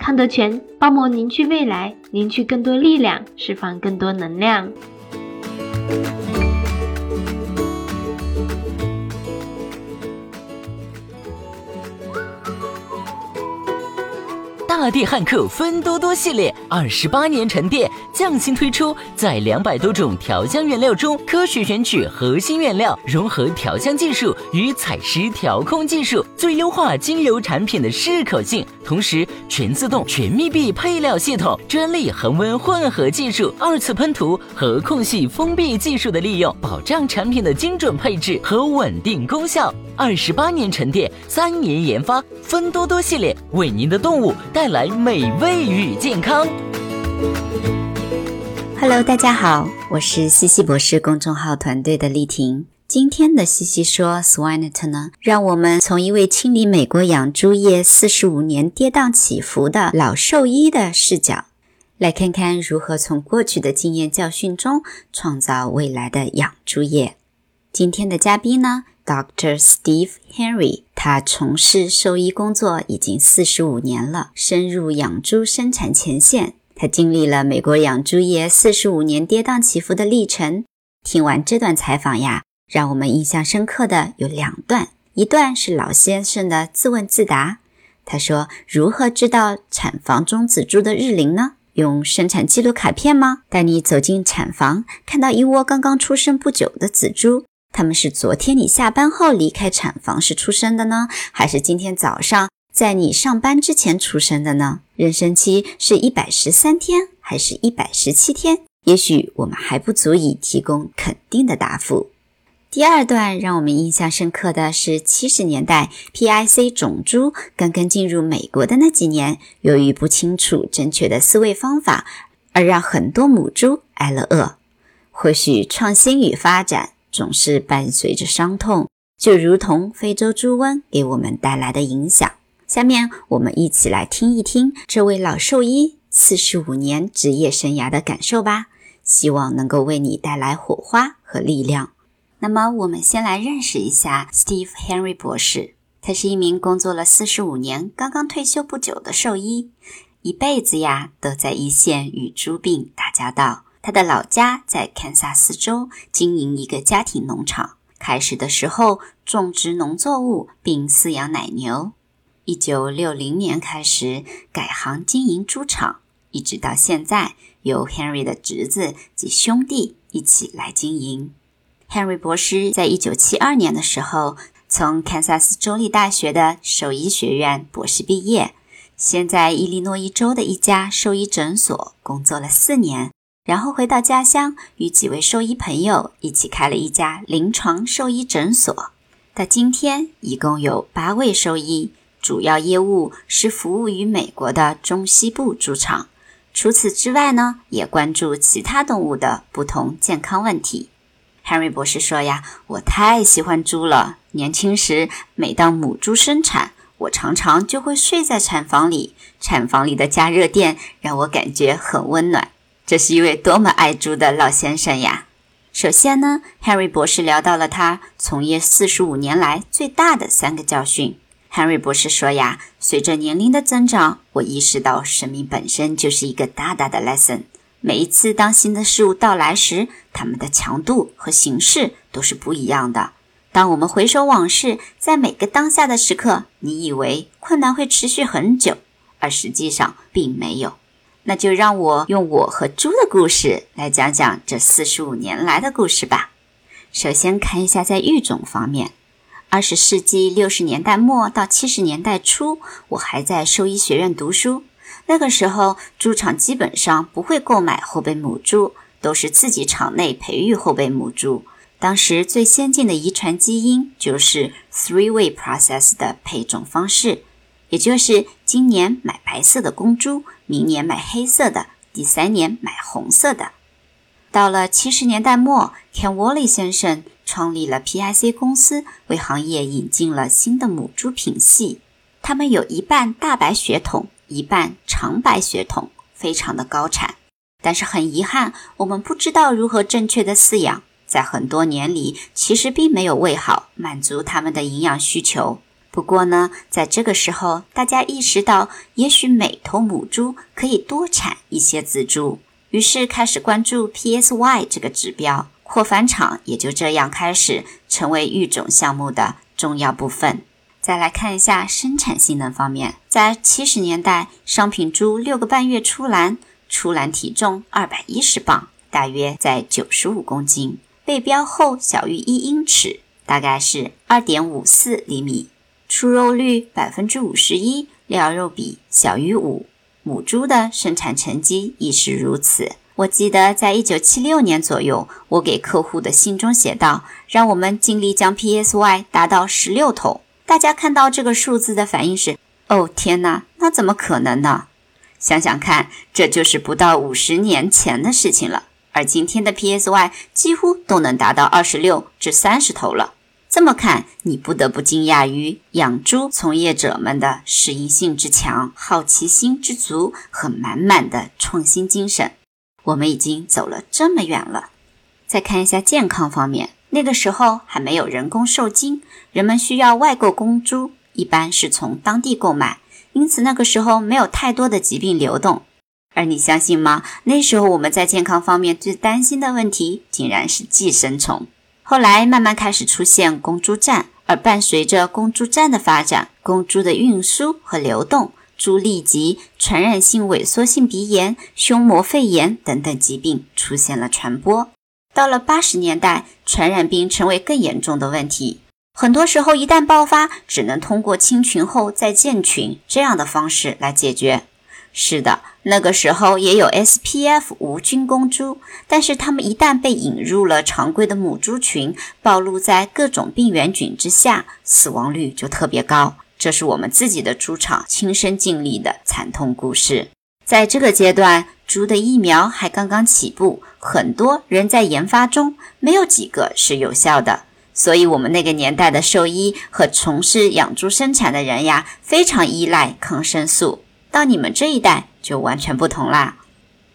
康德全包膜凝聚未来，凝聚更多力量，释放更多能量。大地汉克芬多多系列二十八年沉淀，匠心推出，在两百多种调香原料中科学选取核心原料，融合调香技术与采湿调控技术，最优化精油产品的适口性。同时，全自动、全密闭配料系统、专利恒温混合技术、二次喷涂和空隙封闭技术的利用，保障产品的精准配置和稳定功效。二十八年沉淀，三年研发，芬多多系列为您的动物带来美味与健康。Hello，大家好，我是西西博士公众号团队的丽婷。今天的西西说 Swinet 呢，让我们从一位清理美国养猪业四十五年跌宕起伏的老兽医的视角，来看看如何从过去的经验教训中创造未来的养猪业。今天的嘉宾呢？Dr. Steve Henry，他从事兽医工作已经四十五年了，深入养猪生产前线。他经历了美国养猪业四十五年跌宕起伏的历程。听完这段采访呀，让我们印象深刻的有两段。一段是老先生的自问自答。他说：“如何知道产房中仔猪的日龄呢？用生产记录卡片吗？带你走进产房，看到一窝刚刚出生不久的仔猪。”他们是昨天你下班后离开产房时出生的呢，还是今天早上在你上班之前出生的呢？妊娠期是一百十三天还是一百十七天？也许我们还不足以提供肯定的答复。第二段让我们印象深刻的是七十年代 PIC 种猪刚刚进入美国的那几年，由于不清楚正确的饲喂方法，而让很多母猪挨了饿。或许创新与发展。总是伴随着伤痛，就如同非洲猪瘟给我们带来的影响。下面我们一起来听一听这位老兽医四十五年职业生涯的感受吧，希望能够为你带来火花和力量。那么，我们先来认识一下 Steve Henry 博士。他是一名工作了四十五年、刚刚退休不久的兽医，一辈子呀都在一线与猪病打交道。他的老家在堪萨斯州，经营一个家庭农场。开始的时候种植农作物，并饲养奶牛。一九六零年开始改行经营猪场，一直到现在，由 Henry 的侄子及兄弟一起来经营。Henry 博士在一九七二年的时候，从堪萨斯州立大学的兽医学院博士毕业，先在伊利诺伊州的一家兽医诊所工作了四年。然后回到家乡，与几位兽医朋友一起开了一家临床兽医诊所。到今天，一共有八位兽医，主要业务是服务于美国的中西部猪场。除此之外呢，也关注其他动物的不同健康问题。Henry 博士说呀：“我太喜欢猪了。年轻时，每当母猪生产，我常常就会睡在产房里。产房里的加热垫让我感觉很温暖。”这是一位多么爱猪的老先生呀！首先呢，Henry 博士聊到了他从业四十五年来最大的三个教训。Henry 博士说呀，随着年龄的增长，我意识到生命本身就是一个大大的 lesson。每一次当新的事物到来时，它们的强度和形式都是不一样的。当我们回首往事，在每个当下的时刻，你以为困难会持续很久，而实际上并没有。那就让我用我和猪的故事来讲讲这四十五年来的故事吧。首先看一下在育种方面。二十世纪六十年代末到七十年代初，我还在兽医学院读书。那个时候，猪场基本上不会购买后备母猪，都是自己场内培育后备母猪。当时最先进的遗传基因就是 three-way process 的配种方式，也就是今年买白色的公猪，明年买黑色的，第三年买红色的。到了七十年代末，Ken Wally 先生创立了 PIC 公司，为行业引进了新的母猪品系。他们有一半大白血统，一半长白血统，非常的高产。但是很遗憾，我们不知道如何正确的饲养，在很多年里其实并没有喂好，满足它们的营养需求。不过呢，在这个时候，大家意识到，也许每头母猪可以多产一些仔猪。于是开始关注 PSY 这个指标，扩繁场也就这样开始成为育种项目的重要部分。再来看一下生产性能方面，在七十年代，商品猪六个半月出栏，出栏体重二百一十磅，大约在九十五公斤，背标厚小于一英尺，大概是二点五四厘米，出肉率百分之五十一，料肉比小于五。母猪的生产成绩亦是如此。我记得在一九七六年左右，我给客户的信中写道：“让我们尽力将 PSY 达到十六头。”大家看到这个数字的反应是：“哦，天哪，那怎么可能呢？”想想看，这就是不到五十年前的事情了。而今天的 PSY 几乎都能达到二十六至三十头了。这么看，你不得不惊讶于养猪从业者们的适应性之强、好奇心之足和满满的创新精神。我们已经走了这么远了。再看一下健康方面，那个时候还没有人工受精，人们需要外购公猪，一般是从当地购买，因此那个时候没有太多的疾病流动。而你相信吗？那时候我们在健康方面最担心的问题，竟然是寄生虫。后来慢慢开始出现公猪站，而伴随着公猪站的发展，公猪的运输和流动、猪痢疾、传染性萎缩性鼻炎、胸膜肺炎等等疾病出现了传播。到了八十年代，传染病成为更严重的问题，很多时候一旦爆发，只能通过清群后再建群这样的方式来解决。是的，那个时候也有 SPF 无菌公猪，但是它们一旦被引入了常规的母猪群，暴露在各种病原菌之下，死亡率就特别高。这是我们自己的猪场亲身经历的惨痛故事。在这个阶段，猪的疫苗还刚刚起步，很多仍在研发中，没有几个是有效的。所以，我们那个年代的兽医和从事养猪生产的人呀，非常依赖抗生素。到你们这一代就完全不同啦。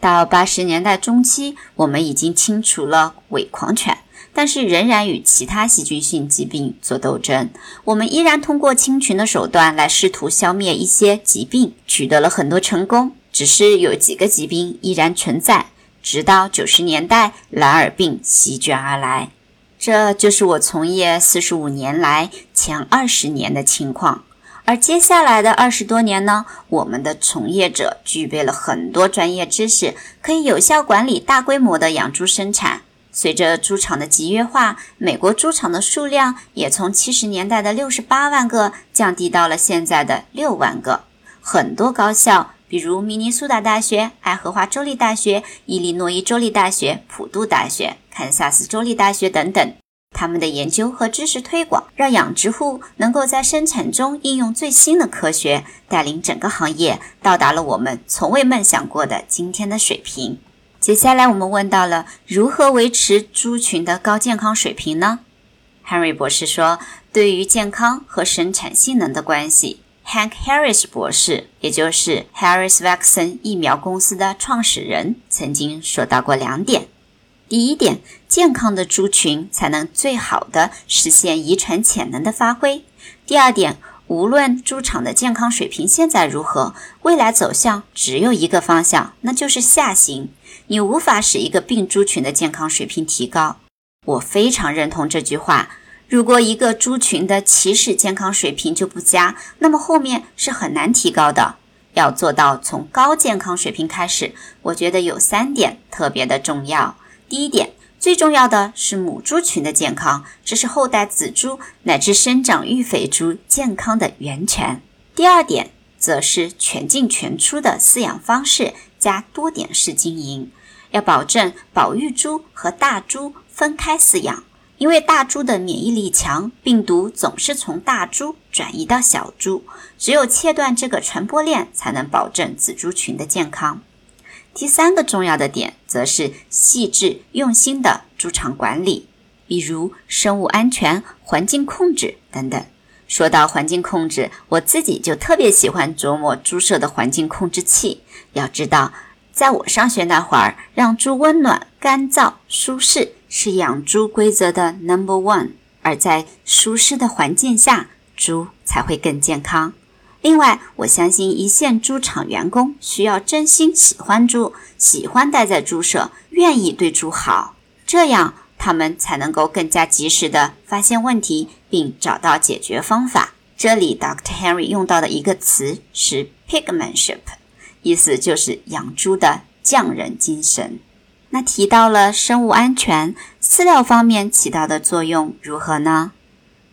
到八十年代中期，我们已经清除了伪狂犬，但是仍然与其他细菌性疾病做斗争。我们依然通过清群的手段来试图消灭一些疾病，取得了很多成功。只是有几个疾病依然存在，直到九十年代，蓝耳病席卷而来。这就是我从业四十五年来前二十年的情况。而接下来的二十多年呢，我们的从业者具备了很多专业知识，可以有效管理大规模的养猪生产。随着猪场的集约化，美国猪场的数量也从七十年代的六十八万个降低到了现在的六万个。很多高校，比如明尼苏达大学、爱荷华州立大学、伊利诺伊州立大学、普渡大学、堪萨斯州立大学等等。他们的研究和知识推广，让养殖户能够在生产中应用最新的科学，带领整个行业到达了我们从未梦想过的今天的水平。接下来，我们问到了如何维持猪群的高健康水平呢？Henry 博士说，对于健康和生产性能的关系，Hank Harris 博士，也就是 Harris Vaccine 疫苗公司的创始人，曾经说到过两点。第一点，健康的猪群才能最好的实现遗传潜能的发挥。第二点，无论猪场的健康水平现在如何，未来走向只有一个方向，那就是下行。你无法使一个病猪群的健康水平提高。我非常认同这句话。如果一个猪群的起始健康水平就不佳，那么后面是很难提高的。要做到从高健康水平开始，我觉得有三点特别的重要。第一点，最重要的是母猪群的健康，这是后代仔猪乃至生长育肥猪健康的源泉。第二点，则是全进全出的饲养方式加多点式经营，要保证保育猪和大猪分开饲养，因为大猪的免疫力强，病毒总是从大猪转移到小猪，只有切断这个传播链，才能保证子猪群的健康。第三个重要的点，则是细致用心的猪场管理，比如生物安全、环境控制等等。说到环境控制，我自己就特别喜欢琢磨猪舍的环境控制器。要知道，在我上学那会儿，让猪温暖、干燥、舒适是养猪规则的 number one。而在舒适的环境下，猪才会更健康。另外，我相信一线猪场员工需要真心喜欢猪，喜欢待在猪舍，愿意对猪好，这样他们才能够更加及时的发现问题，并找到解决方法。这里，Dr. Henry 用到的一个词是 pigmanship，意思就是养猪的匠人精神。那提到了生物安全，饲料方面起到的作用如何呢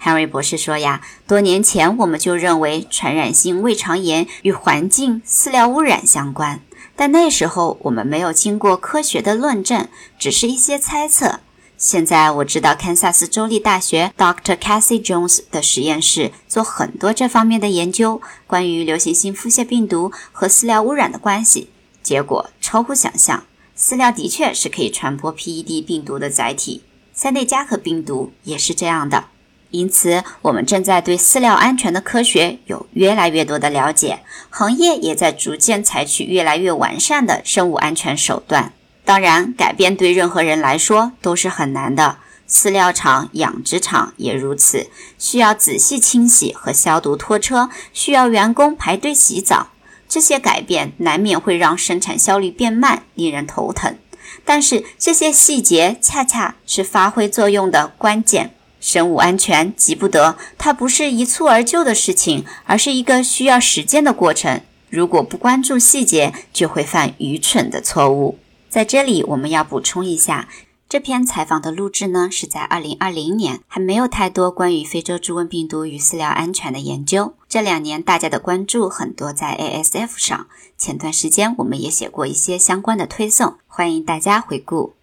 ？Henry 博士说：“呀，多年前我们就认为传染性胃肠炎与环境饲料污染相关，但那时候我们没有经过科学的论证，只是一些猜测。现在我知道堪萨斯州立大学 Dr. Cassie Jones 的实验室做很多这方面的研究，关于流行性腹泻病毒和饲料污染的关系，结果超乎想象。饲料的确是可以传播 PED 病毒的载体，塞内加克病毒也是这样的。”因此，我们正在对饲料安全的科学有越来越多的了解，行业也在逐渐采取越来越完善的生物安全手段。当然，改变对任何人来说都是很难的，饲料厂、养殖场也如此，需要仔细清洗和消毒拖车，需要员工排队洗澡。这些改变难免会让生产效率变慢，令人头疼。但是，这些细节恰恰是发挥作用的关键。生物安全急不得，它不是一蹴而就的事情，而是一个需要时间的过程。如果不关注细节，就会犯愚蠢的错误。在这里，我们要补充一下，这篇采访的录制呢是在二零二零年，还没有太多关于非洲猪瘟病毒与饲料安全的研究。这两年大家的关注很多在 ASF 上，前段时间我们也写过一些相关的推送，欢迎大家回顾。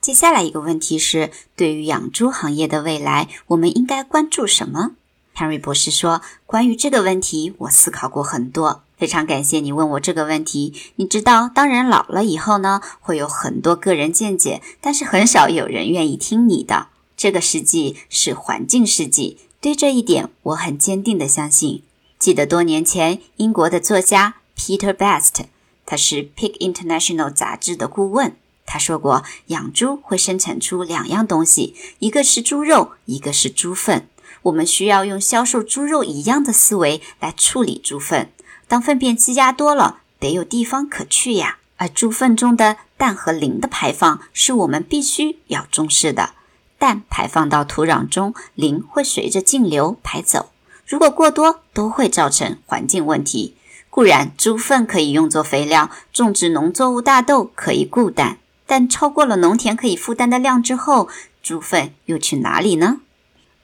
接下来一个问题是，对于养猪行业的未来，我们应该关注什么？Henry 博士说：“关于这个问题，我思考过很多。非常感谢你问我这个问题。你知道，当人老了以后呢，会有很多个人见解，但是很少有人愿意听你的。这个世纪是环境世纪，对这一点我很坚定的相信。记得多年前，英国的作家 Peter Best，他是 Pig International 杂志的顾问。”他说过，养猪会生产出两样东西，一个是猪肉，一个是猪粪。我们需要用销售猪肉一样的思维来处理猪粪。当粪便积压多了，得有地方可去呀。而猪粪中的氮和磷的排放是我们必须要重视的。氮排放到土壤中，磷会随着径流排走。如果过多，都会造成环境问题。固然，猪粪可以用作肥料，种植农作物大豆可以固氮。但超过了农田可以负担的量之后，猪粪又去哪里呢？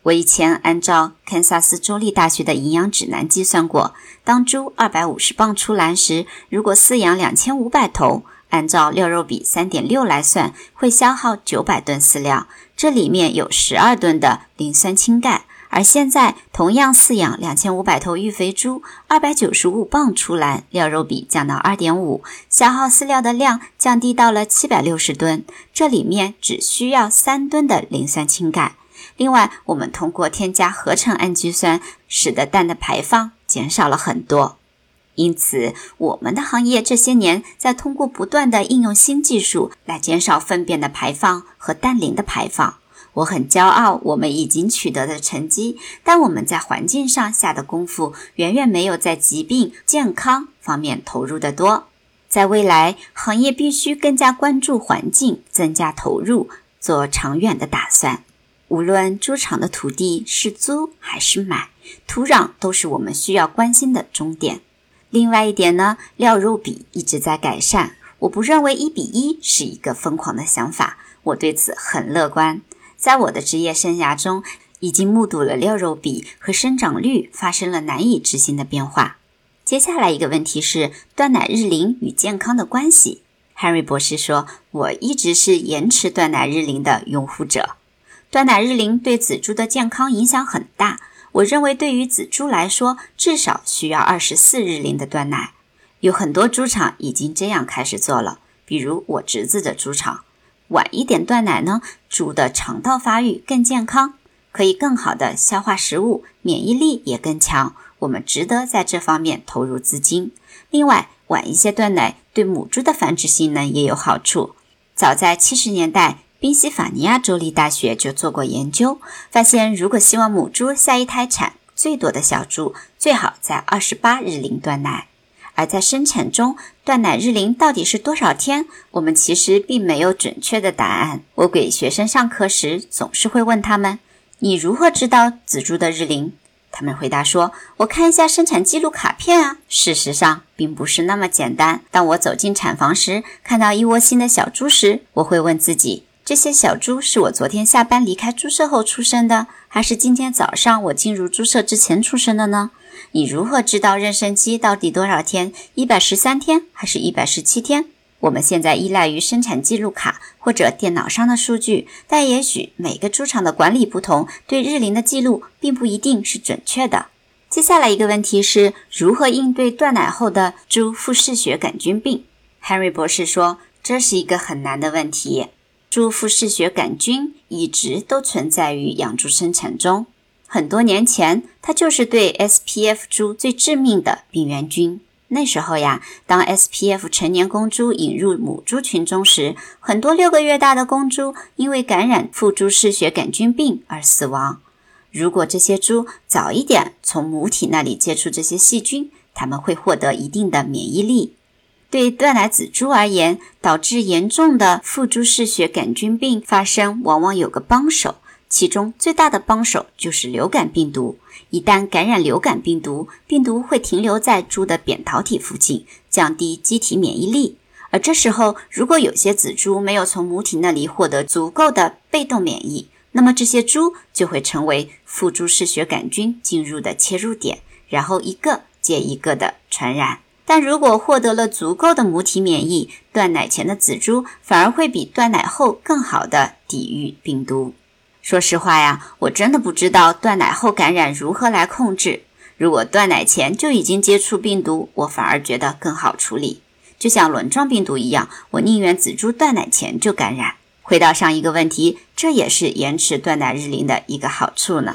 我以前按照堪萨斯州立大学的营养指南计算过，当猪二百五十磅出栏时，如果饲养两千五百头，按照料肉比三点六来算，会消耗九百吨饲料，这里面有十二吨的磷酸氢钙。而现在，同样饲养两千五百头育肥猪，二百九十五磅出栏，料肉比降到二点五，消耗饲料的量降低到了七百六十吨，这里面只需要三吨的磷酸氢钙。另外，我们通过添加合成氨基酸，使得氮的排放减少了很多。因此，我们的行业这些年在通过不断的应用新技术来减少粪便的排放和氮磷的排放。我很骄傲，我们已经取得的成绩，但我们在环境上下的功夫远远没有在疾病健康方面投入的多。在未来，行业必须更加关注环境，增加投入，做长远的打算。无论猪场的土地是租还是买，土壤都是我们需要关心的终点。另外一点呢，料肉比一直在改善。我不认为一比一是一个疯狂的想法，我对此很乐观。在我的职业生涯中，已经目睹了料肉比和生长率发生了难以置信的变化。接下来一个问题是断奶日龄与健康的关系。Henry 博士说：“我一直是延迟断奶日龄的拥护者。断奶日龄对仔猪的健康影响很大。我认为对于仔猪来说，至少需要二十四日龄的断奶。有很多猪场已经这样开始做了，比如我侄子的猪场。”晚一点断奶呢，猪的肠道发育更健康，可以更好的消化食物，免疫力也更强。我们值得在这方面投入资金。另外，晚一些断奶对母猪的繁殖性能也有好处。早在七十年代，宾夕法尼亚州立大学就做过研究，发现如果希望母猪下一胎产最多的小猪，最好在二十八日龄断奶。而在生产中，断奶日龄到底是多少天？我们其实并没有准确的答案。我给学生上课时，总是会问他们：“你如何知道仔猪的日龄？”他们回答说：“我看一下生产记录卡片啊。”事实上，并不是那么简单。当我走进产房时，看到一窝新的小猪时，我会问自己。这些小猪是我昨天下班离开猪舍后出生的，还是今天早上我进入猪舍之前出生的呢？你如何知道妊娠期到底多少天？一百十三天还是一百十七天？我们现在依赖于生产记录卡或者电脑上的数据，但也许每个猪场的管理不同，对日龄的记录并不一定是准确的。接下来一个问题是如何应对断奶后的猪腹嗜血杆菌病？Henry 博士说，这是一个很难的问题。猪腹嗜血杆菌一直都存在于养猪生产中。很多年前，它就是对 SPF 猪最致命的病原菌。那时候呀，当 SPF 成年公猪引入母猪群中时，很多六个月大的公猪因为感染腹猪嗜血杆菌病而死亡。如果这些猪早一点从母体那里接触这些细菌，它们会获得一定的免疫力。对断奶仔猪而言，导致严重的腹猪嗜血杆菌病发生，往往有个帮手，其中最大的帮手就是流感病毒。一旦感染流感病毒，病毒会停留在猪的扁桃体附近，降低机体免疫力。而这时候，如果有些仔猪没有从母体那里获得足够的被动免疫，那么这些猪就会成为腹猪嗜血杆菌进入的切入点，然后一个接一个的传染。但如果获得了足够的母体免疫，断奶前的仔猪反而会比断奶后更好的抵御病毒。说实话呀，我真的不知道断奶后感染如何来控制。如果断奶前就已经接触病毒，我反而觉得更好处理。就像轮状病毒一样，我宁愿仔猪断奶前就感染。回到上一个问题，这也是延迟断奶日龄的一个好处呢。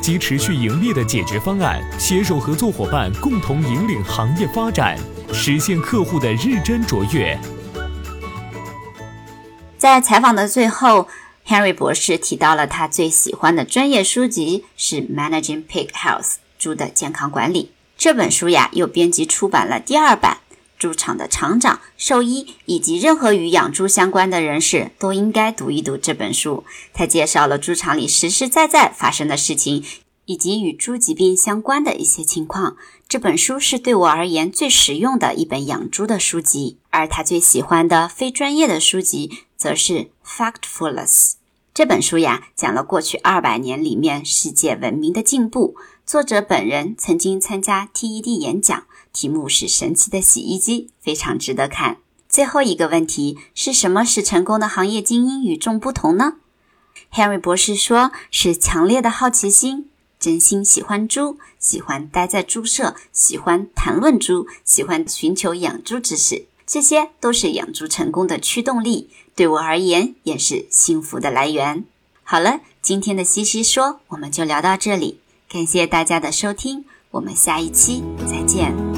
及持续盈利的解决方案，携手合作伙伴共同引领行业发展，实现客户的日臻卓越。在采访的最后，Henry 博士提到了他最喜欢的专业书籍是《Managing Pig Health》猪的健康管理。这本书呀，又编辑出版了第二版。猪场的厂长、兽医以及任何与养猪相关的人士都应该读一读这本书。它介绍了猪场里实实在在发生的事情，以及与猪疾病相关的一些情况。这本书是对我而言最实用的一本养猪的书籍。而他最喜欢的非专业的书籍则是《Factfulness》这本书呀，讲了过去二百年里面世界文明的进步。作者本人曾经参加 TED 演讲。题目是神奇的洗衣机，非常值得看。最后一个问题是什么使成功的行业精英与众不同呢？Henry 博士说是强烈的好奇心，真心喜欢猪，喜欢待在猪舍，喜欢谈论猪，喜欢寻求养猪知识，这些都是养猪成功的驱动力。对我而言，也是幸福的来源。好了，今天的西西说我们就聊到这里，感谢大家的收听，我们下一期再见。